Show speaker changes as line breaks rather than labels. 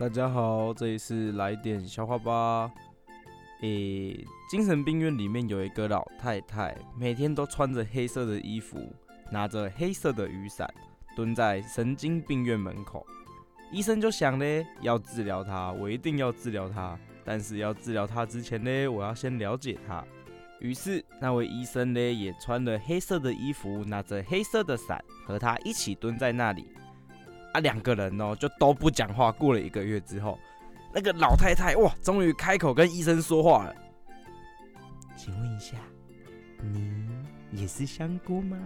大家好，这里是来点笑话吧。诶、精神病院里面有一个老太太，每天都穿着黑色的衣服，拿着黑色的雨伞，蹲在神经病院门口。医生就想呢，要治疗她，我一定要治疗她。但是要治疗她之前呢，我要先了解她。于是那位医生呢，也穿了黑色的衣服，拿着黑色的伞，和她一起蹲在那里。啊，两个人哦，就都不讲话。过了一个月之后。那个老太太哇，终于开口跟医生说话了。请问一下，你也是香菇吗？